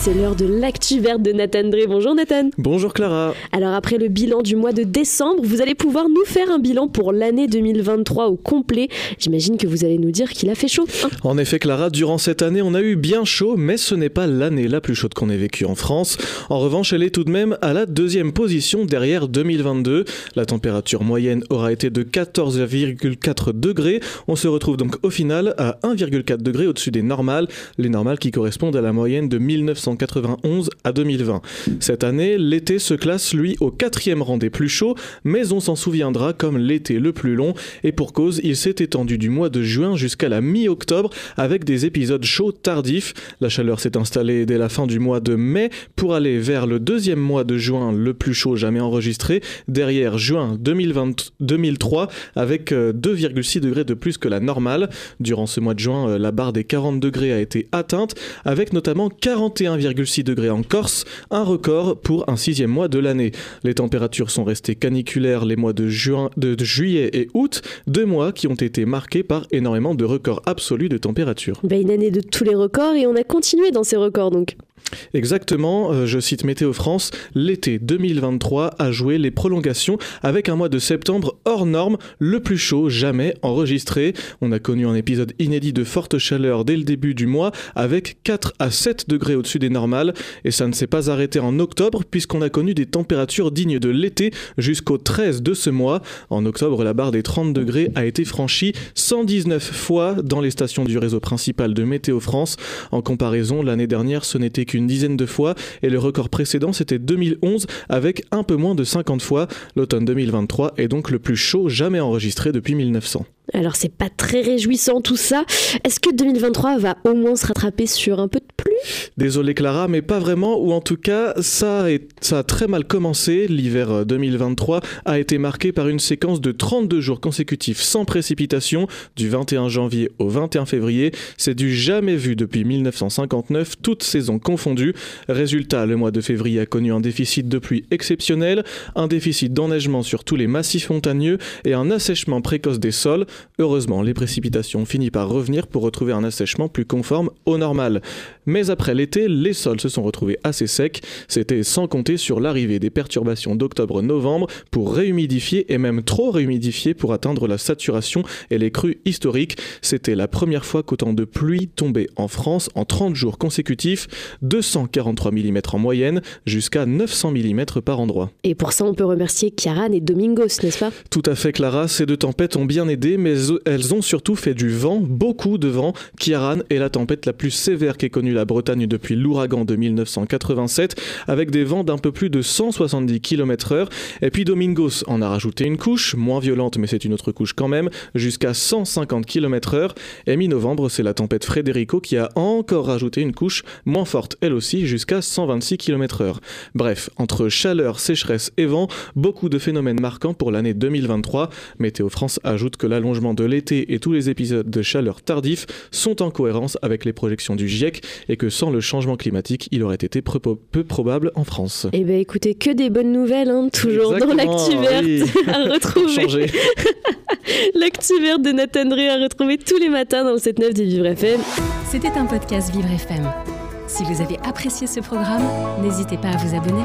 C'est l'heure de l'actu verte de Nathan Drey. Bonjour Nathan. Bonjour Clara. Alors après le bilan du mois de décembre, vous allez pouvoir nous faire un bilan pour l'année 2023 au complet. J'imagine que vous allez nous dire qu'il a fait chaud. Hein. en effet Clara, durant cette année on a eu bien chaud, mais ce n'est pas l'année la plus chaude qu'on ait vécue en France. En revanche, elle est tout de même à la deuxième position derrière 2022. La température moyenne aura été de 14,4 degrés. On se retrouve donc au final à 1,4 degrés au-dessus des normales, les normales qui correspondent à la moyenne de 1900 1991 à 2020. Cette année, l'été se classe lui au quatrième rang des plus chauds, mais on s'en souviendra comme l'été le plus long, et pour cause, il s'est étendu du mois de juin jusqu'à la mi-octobre avec des épisodes chauds tardifs. La chaleur s'est installée dès la fin du mois de mai pour aller vers le deuxième mois de juin le plus chaud jamais enregistré, derrière juin 2020, 2003 avec 2,6 euh, degrés de plus que la normale. Durant ce mois de juin, euh, la barre des 40 degrés a été atteinte, avec notamment 41 1,6 degrés en Corse, un record pour un sixième mois de l'année. Les températures sont restées caniculaires les mois de, juin, de, juillet et août, deux mois qui ont été marqués par énormément de records absolus de température. Ben, une année de tous les records et on a continué dans ces records donc. Exactement, euh, je cite Météo France, l'été 2023 a joué les prolongations avec un mois de septembre hors norme, le plus chaud jamais enregistré. On a connu un épisode inédit de forte chaleur dès le début du mois avec 4 à 7 degrés au-dessus des normales et ça ne s'est pas arrêté en octobre puisqu'on a connu des températures dignes de l'été jusqu'au 13 de ce mois. En octobre, la barre des 30 degrés a été franchie 119 fois dans les stations du réseau principal de Météo France. En comparaison, l'année dernière, ce n'était qu'une dizaine de fois et le record précédent c'était 2011 avec un peu moins de 50 fois. L'automne 2023 est donc le plus chaud jamais enregistré depuis 1900. Alors c'est pas très réjouissant tout ça. Est-ce que 2023 va au moins se rattraper sur un peu de pluie? Désolé Clara, mais pas vraiment, ou en tout cas ça a, ça a très mal commencé. L'hiver 2023 euh, a été marqué par une séquence de 32 jours consécutifs sans précipitation du 21 janvier au 21 février. C'est du jamais vu depuis 1959, toutes saisons confondues. Résultat, le mois de février a connu un déficit de pluie exceptionnel, un déficit d'enneigement sur tous les massifs montagneux et un assèchement précoce des sols. Heureusement, les précipitations finissent par revenir pour retrouver un assèchement plus conforme au normal. Mais après l'été, les sols se sont retrouvés assez secs. C'était sans compter sur l'arrivée des perturbations d'octobre-novembre pour réhumidifier et même trop réhumidifier pour atteindre la saturation et les crues historiques. C'était la première fois qu'autant de pluie tombait en France en 30 jours consécutifs, 243 mm en moyenne, jusqu'à 900 mm par endroit. Et pour ça, on peut remercier Kiaran et Domingos, n'est-ce pas? Tout à fait, Clara. Ces deux tempêtes ont bien aidé, mais elles ont surtout fait du vent, beaucoup de vent. Kiaran est la tempête la plus sévère qu'ait connue la Bretagne depuis l'ouragan de 1987, avec des vents d'un peu plus de 170 km/h. Et puis Domingos en a rajouté une couche, moins violente, mais c'est une autre couche quand même, jusqu'à 150 km/h. Et mi-novembre, c'est la tempête Frederico qui a encore rajouté une couche, moins forte elle aussi, jusqu'à 126 km/h. Bref, entre chaleur, sécheresse et vent, beaucoup de phénomènes marquants pour l'année 2023. Météo France ajoute que de l'été et tous les épisodes de chaleur tardifs sont en cohérence avec les projections du GIEC et que sans le changement climatique, il aurait été peu probable en France. Eh bien écoutez, que des bonnes nouvelles, hein, toujours dans l'actu verte à retrouver. l'actu verte de Nathan Drey à retrouver tous les matins dans le 7-9 de Vivre FM. C'était un podcast Vivre FM. Si vous avez apprécié ce programme, n'hésitez pas à vous abonner.